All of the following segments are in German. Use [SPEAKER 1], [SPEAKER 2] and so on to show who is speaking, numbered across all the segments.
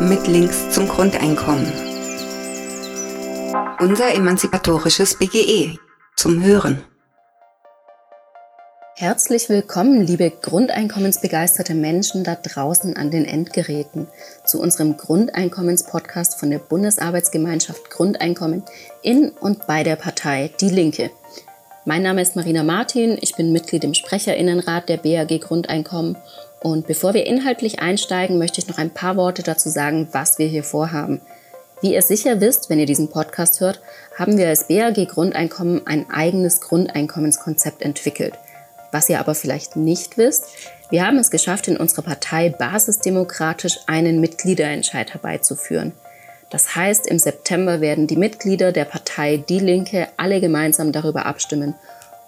[SPEAKER 1] mit Links zum Grundeinkommen. Unser emanzipatorisches BGE zum Hören.
[SPEAKER 2] Herzlich willkommen, liebe grundeinkommensbegeisterte Menschen da draußen an den Endgeräten, zu unserem Grundeinkommenspodcast von der Bundesarbeitsgemeinschaft Grundeinkommen in und bei der Partei Die Linke. Mein Name ist Marina Martin, ich bin Mitglied im Sprecherinnenrat der BAG Grundeinkommen und bevor wir inhaltlich einsteigen, möchte ich noch ein paar Worte dazu sagen, was wir hier vorhaben. Wie ihr sicher wisst, wenn ihr diesen Podcast hört, haben wir als BAG Grundeinkommen ein eigenes Grundeinkommenskonzept entwickelt – was ihr aber vielleicht nicht wisst, wir haben es geschafft, in unserer Partei basisdemokratisch einen Mitgliederentscheid herbeizuführen. Das heißt, im September werden die Mitglieder der Partei Die Linke alle gemeinsam darüber abstimmen,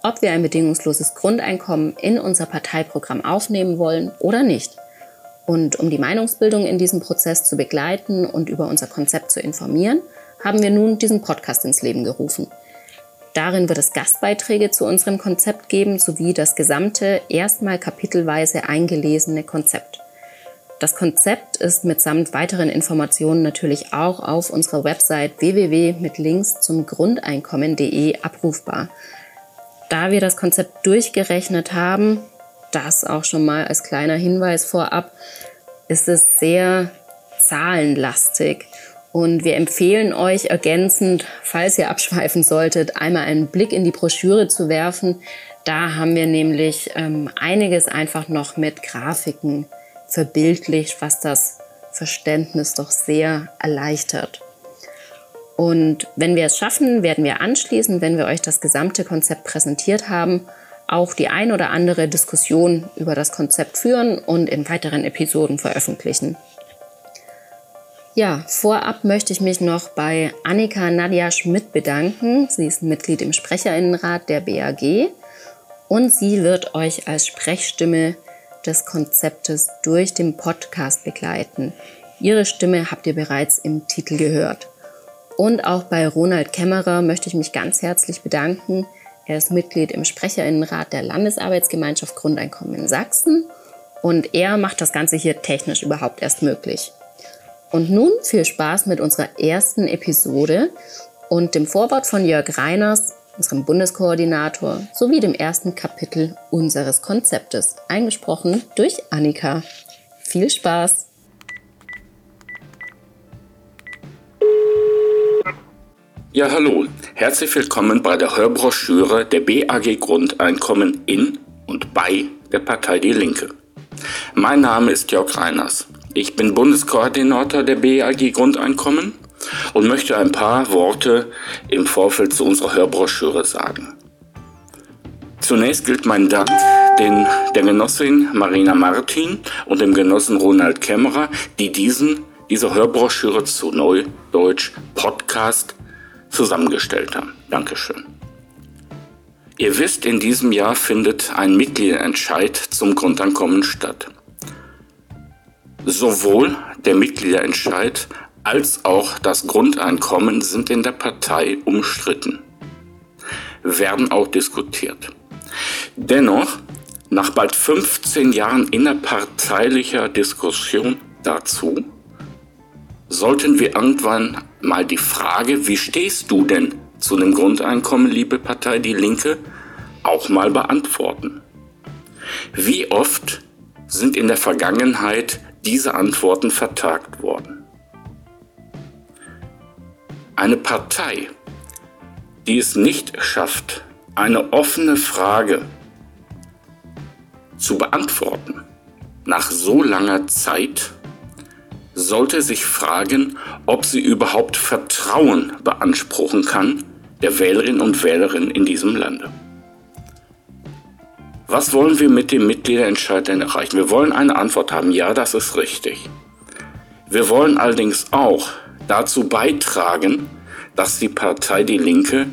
[SPEAKER 2] ob wir ein bedingungsloses Grundeinkommen in unser Parteiprogramm aufnehmen wollen oder nicht. Und um die Meinungsbildung in diesem Prozess zu begleiten und über unser Konzept zu informieren, haben wir nun diesen Podcast ins Leben gerufen. Darin wird es Gastbeiträge zu unserem Konzept geben, sowie das gesamte, erstmal kapitelweise eingelesene Konzept. Das Konzept ist mitsamt weiteren Informationen natürlich auch auf unserer Website www zum Grundeinkommen.de abrufbar. Da wir das Konzept durchgerechnet haben, das auch schon mal als kleiner Hinweis vorab, ist es sehr zahlenlastig und wir empfehlen euch ergänzend, falls ihr abschweifen solltet, einmal einen Blick in die Broschüre zu werfen. Da haben wir nämlich ähm, einiges einfach noch mit Grafiken verbildlicht, was das Verständnis doch sehr erleichtert. Und wenn wir es schaffen, werden wir anschließend, wenn wir euch das gesamte Konzept präsentiert haben, auch die ein oder andere Diskussion über das Konzept führen und in weiteren Episoden veröffentlichen. Ja, vorab möchte ich mich noch bei Annika Nadia Schmidt bedanken. Sie ist Mitglied im Sprecherinnenrat der BAG und sie wird euch als Sprechstimme des Konzeptes durch den Podcast begleiten. Ihre Stimme habt ihr bereits im Titel gehört. Und auch bei Ronald Kämmerer möchte ich mich ganz herzlich bedanken. Er ist Mitglied im Sprecherinnenrat der Landesarbeitsgemeinschaft Grundeinkommen in Sachsen und er macht das Ganze hier technisch überhaupt erst möglich. Und nun viel Spaß mit unserer ersten Episode und dem Vorwort von Jörg Reiners, unserem Bundeskoordinator, sowie dem ersten Kapitel unseres Konzeptes, eingesprochen durch Annika. Viel Spaß!
[SPEAKER 3] Ja, hallo. Herzlich willkommen bei der Hörbroschüre der BAG Grundeinkommen in und bei der Partei Die Linke. Mein Name ist Jörg Reiners. Ich bin Bundeskoordinator der BAG Grundeinkommen und möchte ein paar Worte im Vorfeld zu unserer Hörbroschüre sagen. Zunächst gilt mein Dank den, der Genossin Marina Martin und dem Genossen Ronald Kämmerer, die diesen, diese Hörbroschüre zu Neudeutsch Podcast zusammengestellt haben. Dankeschön. Ihr wisst, in diesem Jahr findet ein Mitgliederentscheid zum Grundeinkommen statt. Sowohl der Mitgliederentscheid als auch das Grundeinkommen sind in der Partei umstritten, werden auch diskutiert. Dennoch, nach bald 15 Jahren innerparteilicher Diskussion dazu, sollten wir irgendwann mal die Frage, wie stehst du denn zu dem Grundeinkommen, liebe Partei Die Linke, auch mal beantworten. Wie oft sind in der Vergangenheit diese Antworten vertagt worden. Eine Partei, die es nicht schafft, eine offene Frage zu beantworten, nach so langer Zeit, sollte sich fragen, ob sie überhaupt Vertrauen beanspruchen kann der Wählerinnen und Wählerinnen in diesem Lande. Was wollen wir mit dem Mitgliederentscheid denn erreichen? Wir wollen eine Antwort haben. Ja, das ist richtig. Wir wollen allerdings auch dazu beitragen, dass die Partei Die Linke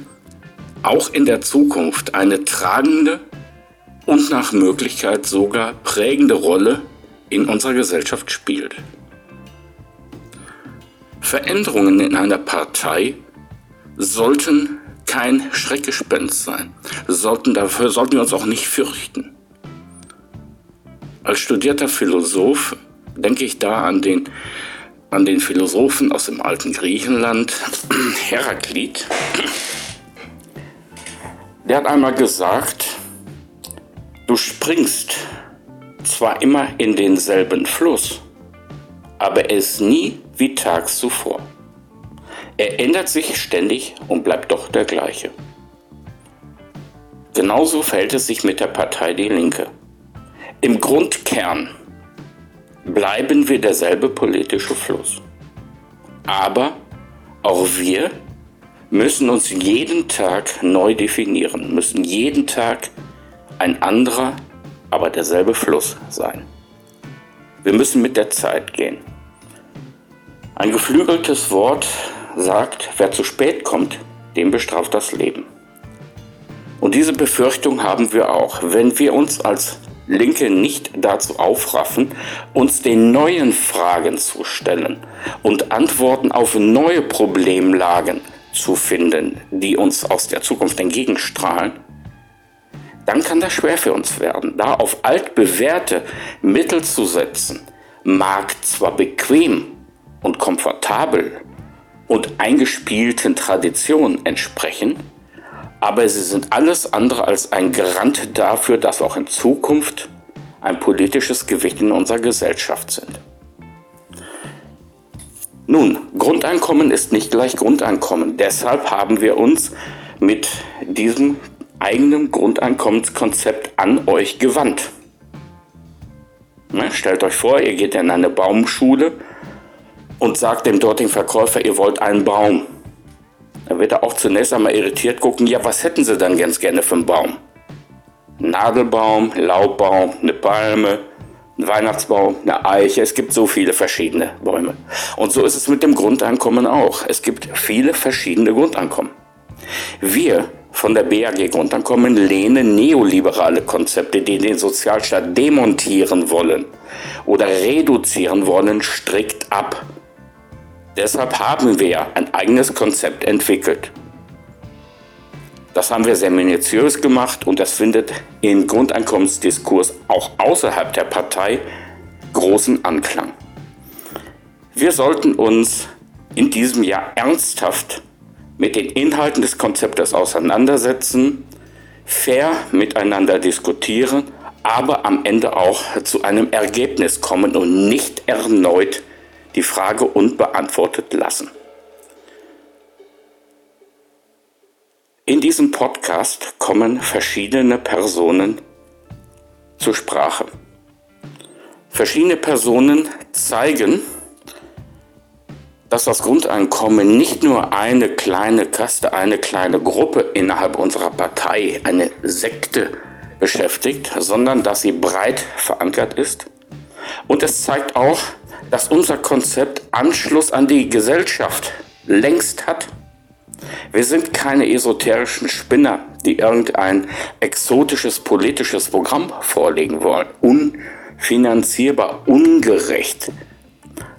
[SPEAKER 3] auch in der Zukunft eine tragende und nach Möglichkeit sogar prägende Rolle in unserer Gesellschaft spielt. Veränderungen in einer Partei sollten kein Schreckgespenst sein. Sollten, dafür sollten wir uns auch nicht fürchten. Als studierter Philosoph denke ich da an den an den Philosophen aus dem alten Griechenland, Heraklit. Der hat einmal gesagt, du springst zwar immer in denselben Fluss, aber er ist nie wie tags zuvor. Er ändert sich ständig und bleibt doch der gleiche. Genauso verhält es sich mit der Partei Die Linke. Im Grundkern bleiben wir derselbe politische Fluss. Aber auch wir müssen uns jeden Tag neu definieren, müssen jeden Tag ein anderer, aber derselbe Fluss sein. Wir müssen mit der Zeit gehen. Ein geflügeltes Wort sagt, wer zu spät kommt, dem bestraft das Leben. Und diese Befürchtung haben wir auch. Wenn wir uns als Linke nicht dazu aufraffen, uns den neuen Fragen zu stellen und Antworten auf neue Problemlagen zu finden, die uns aus der Zukunft entgegenstrahlen, dann kann das schwer für uns werden. Da auf altbewährte Mittel zu setzen, mag zwar bequem und komfortabel und eingespielten Traditionen entsprechen, aber sie sind alles andere als ein Garant dafür, dass auch in Zukunft ein politisches Gewicht in unserer Gesellschaft sind. Nun, Grundeinkommen ist nicht gleich Grundeinkommen. Deshalb haben wir uns mit diesem eigenen Grundeinkommenskonzept an euch gewandt. Ne, stellt euch vor, ihr geht in eine Baumschule und sagt dem dortigen Verkäufer, ihr wollt einen Baum. Da wird er auch zunächst einmal irritiert gucken, ja, was hätten Sie dann ganz gerne für einen Baum? Nadelbaum, Laubbaum, eine Palme, ein Weihnachtsbaum, eine Eiche. Es gibt so viele verschiedene Bäume. Und so ist es mit dem Grundeinkommen auch. Es gibt viele verschiedene Grundeinkommen. Wir von der BAG Grundeinkommen lehnen neoliberale Konzepte, die den Sozialstaat demontieren wollen oder reduzieren wollen, strikt ab. Deshalb haben wir ein eigenes Konzept entwickelt. Das haben wir sehr minutiös gemacht und das findet im Grundeinkommensdiskurs auch außerhalb der Partei großen Anklang. Wir sollten uns in diesem Jahr ernsthaft mit den Inhalten des Konzeptes auseinandersetzen, fair miteinander diskutieren, aber am Ende auch zu einem Ergebnis kommen und nicht erneut die Frage unbeantwortet lassen. In diesem Podcast kommen verschiedene Personen zur Sprache. Verschiedene Personen zeigen, dass das Grundeinkommen nicht nur eine kleine Kaste, eine kleine Gruppe innerhalb unserer Partei, eine Sekte beschäftigt, sondern dass sie breit verankert ist. Und es zeigt auch, dass unser Konzept Anschluss an die Gesellschaft längst hat. Wir sind keine esoterischen Spinner, die irgendein exotisches politisches Programm vorlegen wollen. Unfinanzierbar, ungerecht,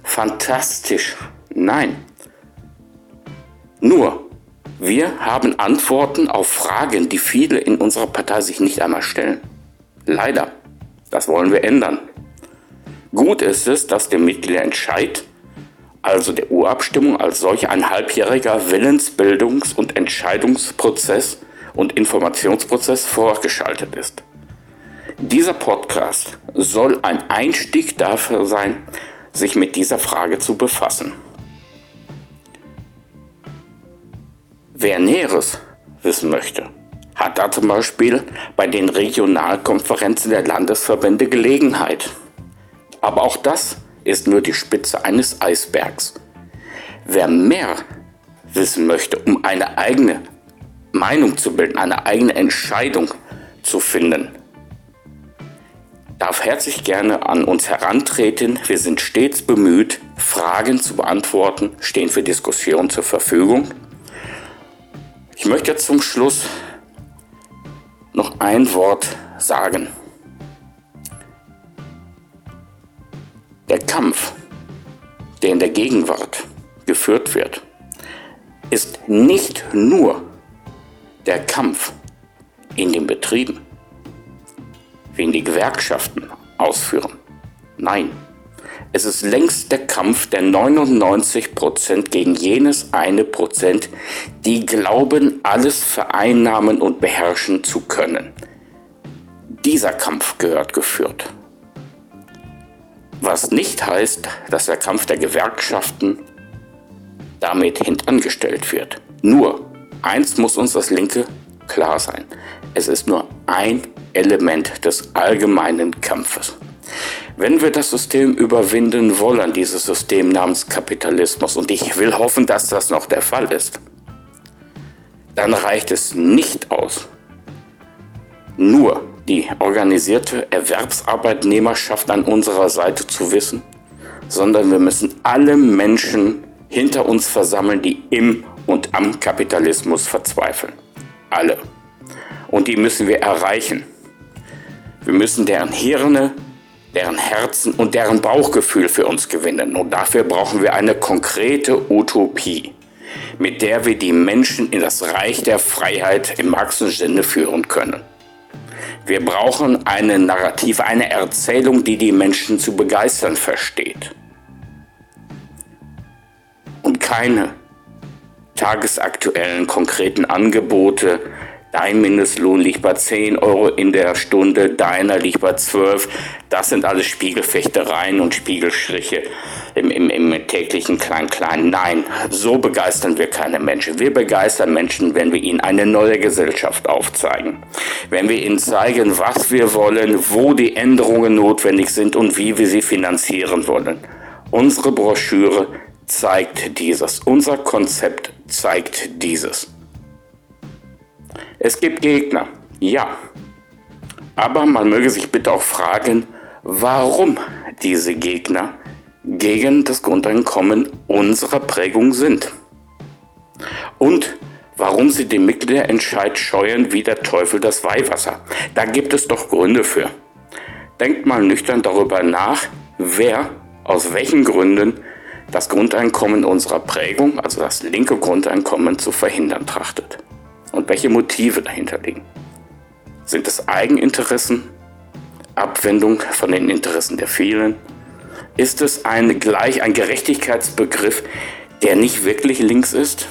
[SPEAKER 3] fantastisch. Nein. Nur, wir haben Antworten auf Fragen, die viele in unserer Partei sich nicht einmal stellen. Leider. Das wollen wir ändern. Gut ist es, dass der Mitgliederentscheid, also der Urabstimmung als solch ein halbjähriger Willensbildungs- und Entscheidungsprozess und Informationsprozess vorgeschaltet ist. Dieser Podcast soll ein Einstieg dafür sein, sich mit dieser Frage zu befassen. Wer Näheres wissen möchte, hat da zum Beispiel bei den Regionalkonferenzen der Landesverbände Gelegenheit. Aber auch das ist nur die Spitze eines Eisbergs. Wer mehr wissen möchte, um eine eigene Meinung zu bilden, eine eigene Entscheidung zu finden, darf herzlich gerne an uns herantreten. Wir sind stets bemüht, Fragen zu beantworten, stehen für Diskussionen zur Verfügung. Ich möchte zum Schluss noch ein Wort sagen. Der Kampf, der in der Gegenwart geführt wird, ist nicht nur der Kampf in den Betrieben, ihn die Gewerkschaften ausführen. Nein, Es ist längst der Kampf der 99 Prozent gegen jenes eine Prozent, die glauben, alles vereinnahmen und beherrschen zu können. Dieser Kampf gehört geführt. Was nicht heißt, dass der Kampf der Gewerkschaften damit hintangestellt wird. Nur, eins muss uns das Linke klar sein. Es ist nur ein Element des allgemeinen Kampfes. Wenn wir das System überwinden wollen, dieses System namens Kapitalismus, und ich will hoffen, dass das noch der Fall ist, dann reicht es nicht aus, nur die organisierte Erwerbsarbeitnehmerschaft an unserer Seite zu wissen, sondern wir müssen alle Menschen hinter uns versammeln, die im und am Kapitalismus verzweifeln. Alle. Und die müssen wir erreichen. Wir müssen deren Hirne, deren Herzen und deren Bauchgefühl für uns gewinnen. Und dafür brauchen wir eine konkrete Utopie, mit der wir die Menschen in das Reich der Freiheit im Marxischen Sinne führen können. Wir brauchen eine Narrative, eine Erzählung, die die Menschen zu begeistern versteht. Und keine tagesaktuellen konkreten Angebote, Dein Mindestlohn liegt bei 10 Euro in der Stunde, deiner liegt bei 12. Das sind alles Spiegelfechtereien und Spiegelstriche im, im, im täglichen Klein-Klein. Nein, so begeistern wir keine Menschen. Wir begeistern Menschen, wenn wir ihnen eine neue Gesellschaft aufzeigen. Wenn wir ihnen zeigen, was wir wollen, wo die Änderungen notwendig sind und wie wir sie finanzieren wollen. Unsere Broschüre zeigt dieses. Unser Konzept zeigt dieses. Es gibt Gegner, ja. Aber man möge sich bitte auch fragen, warum diese Gegner gegen das Grundeinkommen unserer Prägung sind. Und warum sie den Mitgliederentscheid scheuen wie der Teufel das Weihwasser. Da gibt es doch Gründe für. Denkt mal nüchtern darüber nach, wer aus welchen Gründen das Grundeinkommen unserer Prägung, also das linke Grundeinkommen, zu verhindern trachtet und welche Motive dahinter liegen. Sind es Eigeninteressen, Abwendung von den Interessen der vielen? Ist es ein gleich ein Gerechtigkeitsbegriff, der nicht wirklich links ist?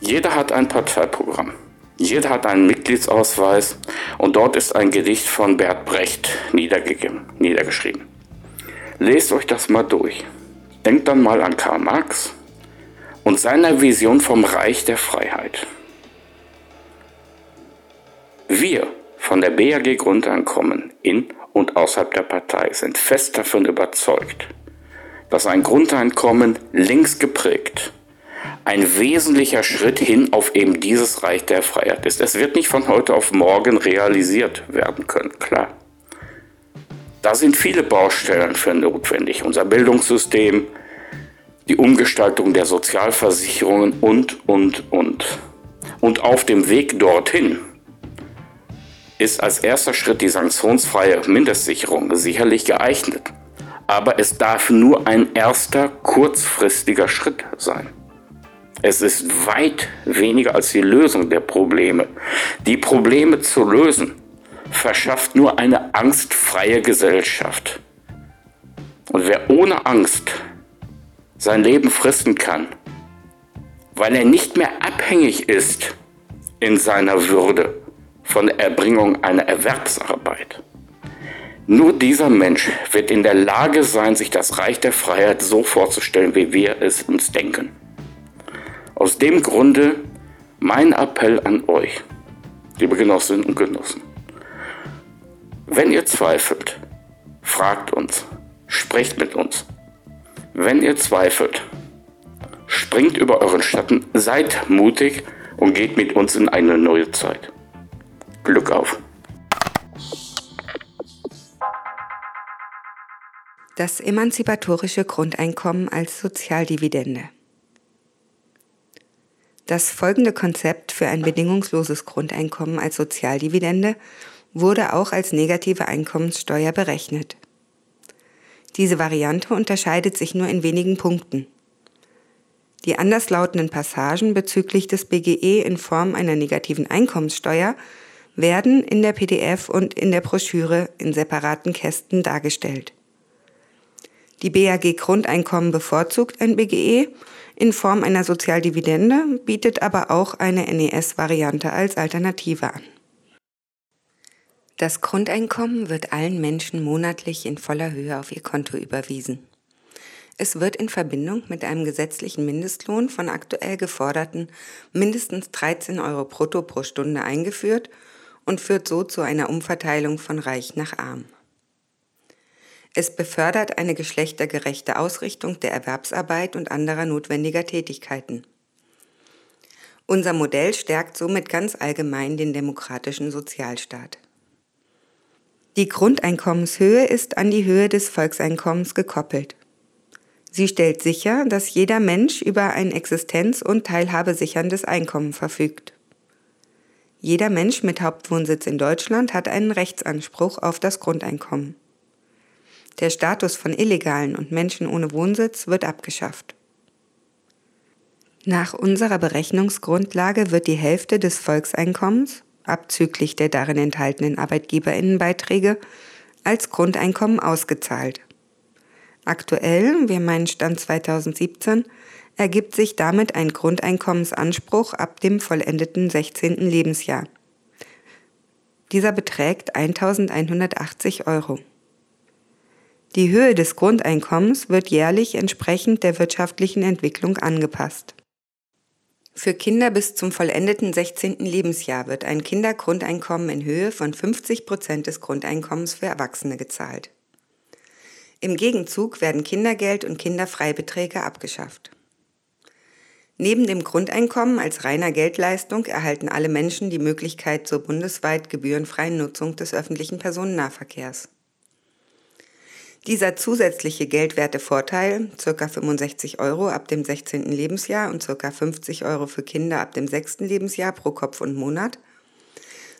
[SPEAKER 3] Jeder hat ein Parteiprogramm. Jeder hat einen Mitgliedsausweis und dort ist ein Gedicht von Bert Brecht niedergeschrieben. Lest euch das mal durch. Denkt dann mal an Karl Marx, und seiner Vision vom Reich der Freiheit. Wir von der BAG Grundeinkommen in und außerhalb der Partei sind fest davon überzeugt, dass ein Grundeinkommen links geprägt ein wesentlicher Schritt hin auf eben dieses Reich der Freiheit ist. Es wird nicht von heute auf morgen realisiert werden können, klar. Da sind viele Baustellen für notwendig. Unser Bildungssystem, die Umgestaltung der Sozialversicherungen und, und, und. Und auf dem Weg dorthin ist als erster Schritt die sanktionsfreie Mindestsicherung sicherlich geeignet. Aber es darf nur ein erster kurzfristiger Schritt sein. Es ist weit weniger als die Lösung der Probleme. Die Probleme zu lösen verschafft nur eine angstfreie Gesellschaft. Und wer ohne Angst sein Leben fristen kann, weil er nicht mehr abhängig ist in seiner Würde von der Erbringung einer Erwerbsarbeit. Nur dieser Mensch wird in der Lage sein, sich das Reich der Freiheit so vorzustellen, wie wir es uns denken. Aus dem Grunde mein Appell an euch, liebe Genossinnen und Genossen. Wenn ihr zweifelt, fragt uns, sprecht mit uns. Wenn ihr zweifelt, springt über euren Schatten, seid mutig und geht mit uns in eine neue Zeit. Glück auf!
[SPEAKER 1] Das emanzipatorische Grundeinkommen als Sozialdividende. Das folgende Konzept für ein bedingungsloses Grundeinkommen als Sozialdividende wurde auch als negative Einkommenssteuer berechnet. Diese Variante unterscheidet sich nur in wenigen Punkten. Die anderslautenden Passagen bezüglich des BGE in Form einer negativen Einkommenssteuer werden in der PDF und in der Broschüre in separaten Kästen dargestellt. Die BAG Grundeinkommen bevorzugt ein BGE in Form einer Sozialdividende, bietet aber auch eine NES-Variante als Alternative an. Das Grundeinkommen wird allen Menschen monatlich in voller Höhe auf ihr Konto überwiesen. Es wird in Verbindung mit einem gesetzlichen Mindestlohn von aktuell geforderten mindestens 13 Euro brutto pro Stunde eingeführt und führt so zu einer Umverteilung von Reich nach Arm. Es befördert eine geschlechtergerechte Ausrichtung der Erwerbsarbeit und anderer notwendiger Tätigkeiten. Unser Modell stärkt somit ganz allgemein den demokratischen Sozialstaat. Die Grundeinkommenshöhe ist an die Höhe des Volkseinkommens gekoppelt. Sie stellt sicher, dass jeder Mensch über ein existenz- und teilhabesicherndes Einkommen verfügt. Jeder Mensch mit Hauptwohnsitz in Deutschland hat einen Rechtsanspruch auf das Grundeinkommen. Der Status von Illegalen und Menschen ohne Wohnsitz wird abgeschafft. Nach unserer Berechnungsgrundlage wird die Hälfte des Volkseinkommens, abzüglich der darin enthaltenen Arbeitgeberinnenbeiträge, als Grundeinkommen ausgezahlt. Aktuell, wir meinen Stand 2017, ergibt sich damit ein Grundeinkommensanspruch ab dem vollendeten 16. Lebensjahr. Dieser beträgt 1180 Euro. Die Höhe des Grundeinkommens wird jährlich entsprechend der wirtschaftlichen Entwicklung angepasst. Für Kinder bis zum vollendeten 16. Lebensjahr wird ein Kindergrundeinkommen in Höhe von 50 Prozent des Grundeinkommens für Erwachsene gezahlt. Im Gegenzug werden Kindergeld und Kinderfreibeträge abgeschafft. Neben dem Grundeinkommen als reiner Geldleistung erhalten alle Menschen die Möglichkeit zur bundesweit gebührenfreien Nutzung des öffentlichen Personennahverkehrs. Dieser zusätzliche geldwerte Vorteil, ca. 65 Euro ab dem 16. Lebensjahr und ca. 50 Euro für Kinder ab dem 6. Lebensjahr pro Kopf und Monat,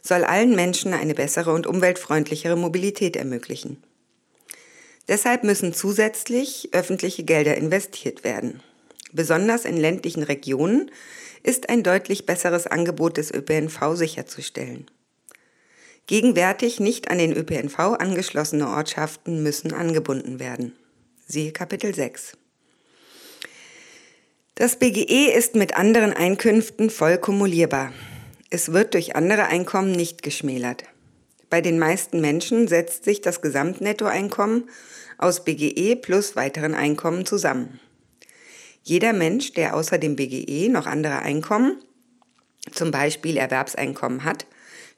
[SPEAKER 1] soll allen Menschen eine bessere und umweltfreundlichere Mobilität ermöglichen. Deshalb müssen zusätzlich öffentliche Gelder investiert werden. Besonders in ländlichen Regionen ist ein deutlich besseres Angebot des ÖPNV sicherzustellen. Gegenwärtig nicht an den ÖPNV angeschlossene Ortschaften müssen angebunden werden. Siehe Kapitel 6. Das BGE ist mit anderen Einkünften voll kumulierbar. Es wird durch andere Einkommen nicht geschmälert. Bei den meisten Menschen setzt sich das Gesamtnettoeinkommen aus BGE plus weiteren Einkommen zusammen. Jeder Mensch, der außer dem BGE noch andere Einkommen, zum Beispiel Erwerbseinkommen hat,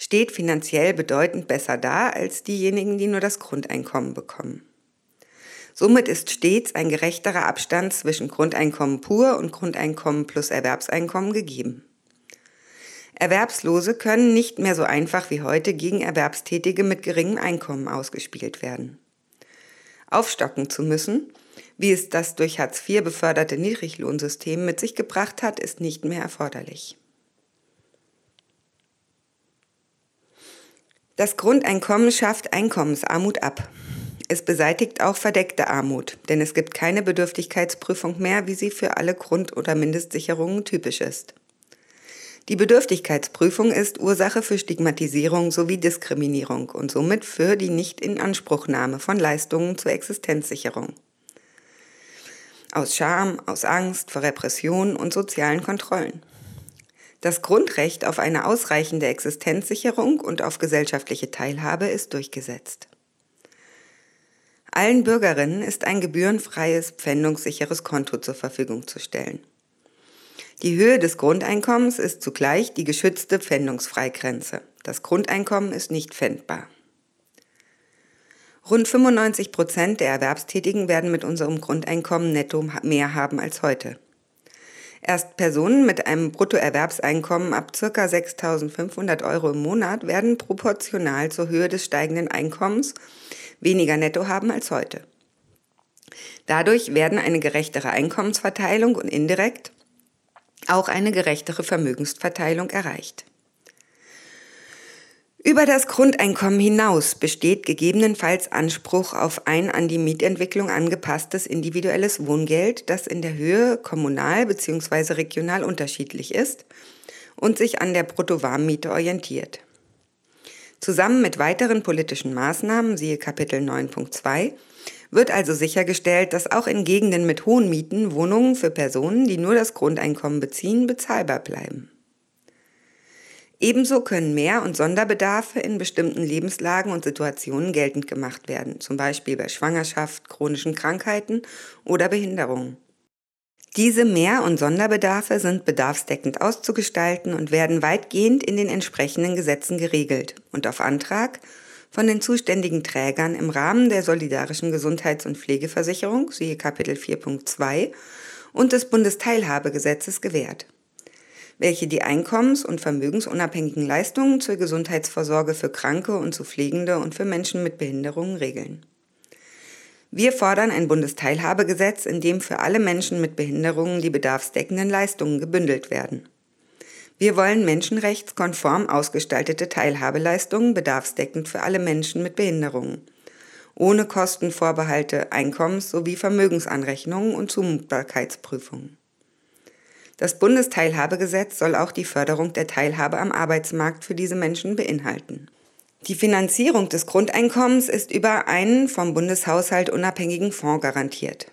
[SPEAKER 1] steht finanziell bedeutend besser da als diejenigen, die nur das Grundeinkommen bekommen. Somit ist stets ein gerechterer Abstand zwischen Grundeinkommen pur und Grundeinkommen plus Erwerbseinkommen gegeben. Erwerbslose können nicht mehr so einfach wie heute gegen Erwerbstätige mit geringem Einkommen ausgespielt werden. Aufstocken zu müssen, wie es das durch Hartz IV beförderte Niedriglohnsystem mit sich gebracht hat, ist nicht mehr erforderlich. Das Grundeinkommen schafft Einkommensarmut ab. Es beseitigt auch verdeckte Armut, denn es gibt keine Bedürftigkeitsprüfung mehr, wie sie für alle Grund- oder Mindestsicherungen typisch ist. Die Bedürftigkeitsprüfung ist Ursache für Stigmatisierung sowie Diskriminierung und somit für die Nichtinanspruchnahme von Leistungen zur Existenzsicherung. Aus Scham, aus Angst vor Repression und sozialen Kontrollen. Das Grundrecht auf eine ausreichende Existenzsicherung und auf gesellschaftliche Teilhabe ist durchgesetzt. Allen Bürgerinnen ist ein gebührenfreies, pfändungssicheres Konto zur Verfügung zu stellen. Die Höhe des Grundeinkommens ist zugleich die geschützte Pfändungsfreigrenze. Das Grundeinkommen ist nicht pfändbar. Rund 95 Prozent der Erwerbstätigen werden mit unserem Grundeinkommen netto mehr haben als heute. Erst Personen mit einem Bruttoerwerbseinkommen ab ca. 6.500 Euro im Monat werden proportional zur Höhe des steigenden Einkommens weniger netto haben als heute. Dadurch werden eine gerechtere Einkommensverteilung und indirekt auch eine gerechtere Vermögensverteilung erreicht. Über das Grundeinkommen hinaus besteht gegebenenfalls Anspruch auf ein an die Mietentwicklung angepasstes individuelles Wohngeld, das in der Höhe kommunal bzw. regional unterschiedlich ist und sich an der Bruttowarmmiete orientiert. Zusammen mit weiteren politischen Maßnahmen, siehe Kapitel 9.2, wird also sichergestellt, dass auch in Gegenden mit hohen Mieten Wohnungen für Personen, die nur das Grundeinkommen beziehen, bezahlbar bleiben. Ebenso können Mehr- und Sonderbedarfe in bestimmten Lebenslagen und Situationen geltend gemacht werden, zum Beispiel bei Schwangerschaft, chronischen Krankheiten oder Behinderungen. Diese Mehr- und Sonderbedarfe sind bedarfsdeckend auszugestalten und werden weitgehend in den entsprechenden Gesetzen geregelt und auf Antrag von den zuständigen Trägern im Rahmen der solidarischen Gesundheits- und Pflegeversicherung, siehe Kapitel 4.2, und des Bundesteilhabegesetzes gewährt, welche die einkommens- und vermögensunabhängigen Leistungen zur Gesundheitsvorsorge für Kranke und zu Pflegende und für Menschen mit Behinderungen regeln. Wir fordern ein Bundesteilhabegesetz, in dem für alle Menschen mit Behinderungen die bedarfsdeckenden Leistungen gebündelt werden. Wir wollen menschenrechtskonform ausgestaltete Teilhabeleistungen bedarfsdeckend für alle Menschen mit Behinderungen, ohne Kostenvorbehalte, Einkommens- sowie Vermögensanrechnungen und Zumutbarkeitsprüfungen. Das Bundesteilhabegesetz soll auch die Förderung der Teilhabe am Arbeitsmarkt für diese Menschen beinhalten. Die Finanzierung des Grundeinkommens ist über einen vom Bundeshaushalt unabhängigen Fonds garantiert.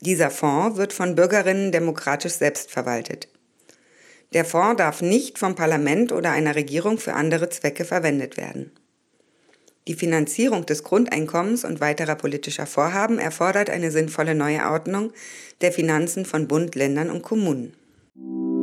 [SPEAKER 1] Dieser Fonds wird von Bürgerinnen demokratisch selbst verwaltet. Der Fonds darf nicht vom Parlament oder einer Regierung für andere Zwecke verwendet werden. Die Finanzierung des Grundeinkommens und weiterer politischer Vorhaben erfordert eine sinnvolle Neuordnung der Finanzen von Bund, Ländern und Kommunen. Thank you.